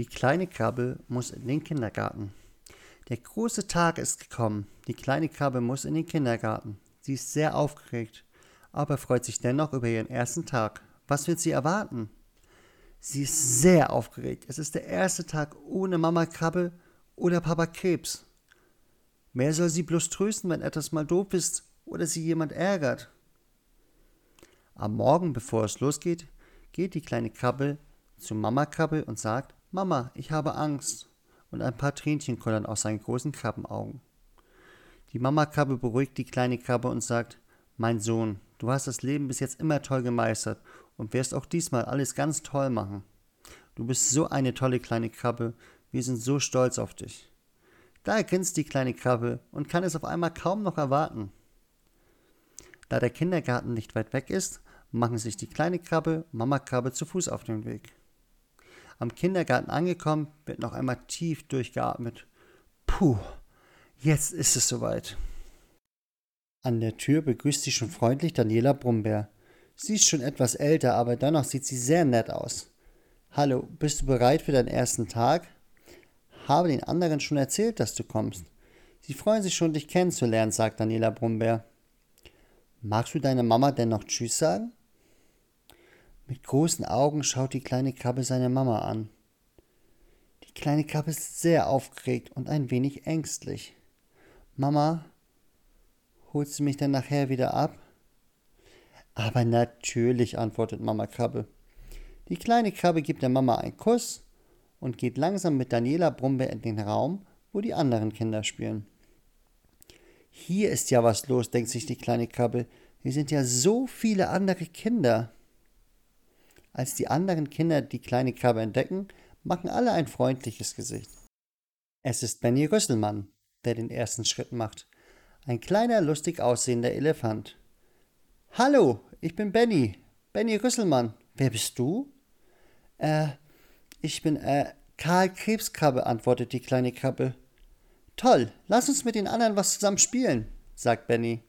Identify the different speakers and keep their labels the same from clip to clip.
Speaker 1: Die kleine Krabbe muss in den Kindergarten. Der große Tag ist gekommen. Die kleine Krabbe muss in den Kindergarten. Sie ist sehr aufgeregt, aber freut sich dennoch über ihren ersten Tag. Was wird sie erwarten? Sie ist sehr aufgeregt. Es ist der erste Tag ohne Mama Krabbe oder Papa Krebs. Wer soll sie bloß trösten, wenn etwas mal doof ist oder sie jemand ärgert? Am Morgen, bevor es losgeht, geht die kleine Krabbe zu Mama Krabbe und sagt, Mama, ich habe Angst. Und ein paar Tränchen kullern aus seinen großen Krabbenaugen. Die Mama Krabbe beruhigt die kleine Krabbe und sagt, Mein Sohn, du hast das Leben bis jetzt immer toll gemeistert und wirst auch diesmal alles ganz toll machen. Du bist so eine tolle kleine Krabbe, wir sind so stolz auf dich. Da ergrinst die kleine Krabbe und kann es auf einmal kaum noch erwarten. Da der Kindergarten nicht weit weg ist, machen sich die kleine Krabbe und Mama Krabbe zu Fuß auf den Weg. Am Kindergarten angekommen, wird noch einmal tief durchgeatmet. Puh, jetzt ist es soweit. An der Tür begrüßt sie schon freundlich Daniela Brummbär. Sie ist schon etwas älter, aber dennoch sieht sie sehr nett aus. Hallo, bist du bereit für deinen ersten Tag? Habe den anderen schon erzählt, dass du kommst. Sie freuen sich schon, dich kennenzulernen, sagt Daniela Brummbär. Magst du deiner Mama denn noch Tschüss sagen? Mit großen Augen schaut die kleine Krabbe seine Mama an. Die kleine Krabbe ist sehr aufgeregt und ein wenig ängstlich. Mama, holst du mich denn nachher wieder ab? Aber natürlich, antwortet Mama Krabbe. Die kleine Krabbe gibt der Mama einen Kuss und geht langsam mit Daniela Brumbe in den Raum, wo die anderen Kinder spielen. Hier ist ja was los, denkt sich die kleine Krabbe. Hier sind ja so viele andere Kinder. Als die anderen Kinder die kleine Krabbe entdecken, machen alle ein freundliches Gesicht. Es ist Benny Rüsselmann, der den ersten Schritt macht. Ein kleiner, lustig aussehender Elefant. Hallo, ich bin Benny. Benny Rüsselmann. Wer bist du? Äh, ich bin, äh, Karl Krebskrabbe, antwortet die kleine Krabbe. Toll, lass uns mit den anderen was zusammen spielen, sagt Benny.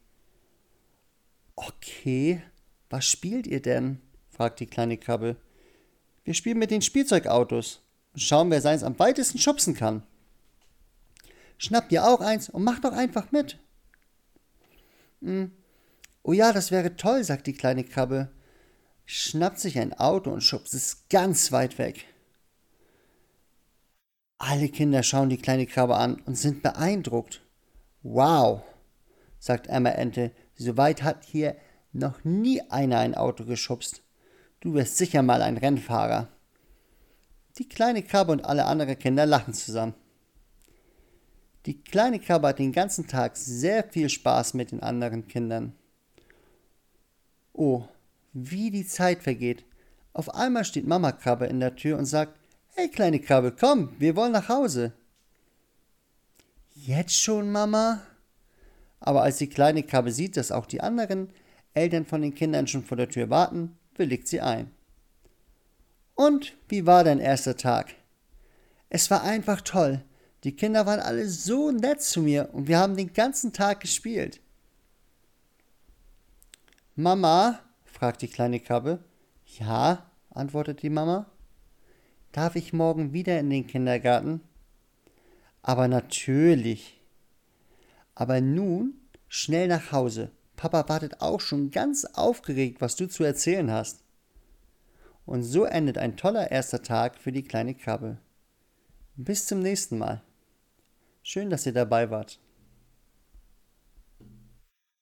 Speaker 1: Okay, was spielt ihr denn? Fragt die kleine Krabbe. Wir spielen mit den Spielzeugautos und schauen, wer seins am weitesten schubsen kann. Schnapp dir auch eins und mach doch einfach mit. Hm. Oh ja, das wäre toll, sagt die kleine Krabbe, schnappt sich ein Auto und schubst es ganz weit weg. Alle Kinder schauen die kleine Krabbe an und sind beeindruckt. Wow, sagt Emma Ente, so weit hat hier noch nie einer ein Auto geschubst. Du wirst sicher mal ein Rennfahrer. Die kleine Krabbe und alle anderen Kinder lachen zusammen. Die kleine Krabbe hat den ganzen Tag sehr viel Spaß mit den anderen Kindern. Oh, wie die Zeit vergeht. Auf einmal steht Mama Krabbe in der Tür und sagt, Hey kleine Krabbe, komm, wir wollen nach Hause. Jetzt schon, Mama? Aber als die kleine Krabbe sieht, dass auch die anderen Eltern von den Kindern schon vor der Tür warten, willigt sie ein. Und wie war dein erster Tag? Es war einfach toll. Die Kinder waren alle so nett zu mir und wir haben den ganzen Tag gespielt. Mama? fragt die kleine Krabbe. Ja, antwortet die Mama. Darf ich morgen wieder in den Kindergarten? Aber natürlich. Aber nun schnell nach Hause. Papa wartet auch schon ganz aufgeregt, was du zu erzählen hast. Und so endet ein toller erster Tag für die kleine Krabbe. Bis zum nächsten Mal. Schön, dass ihr dabei wart.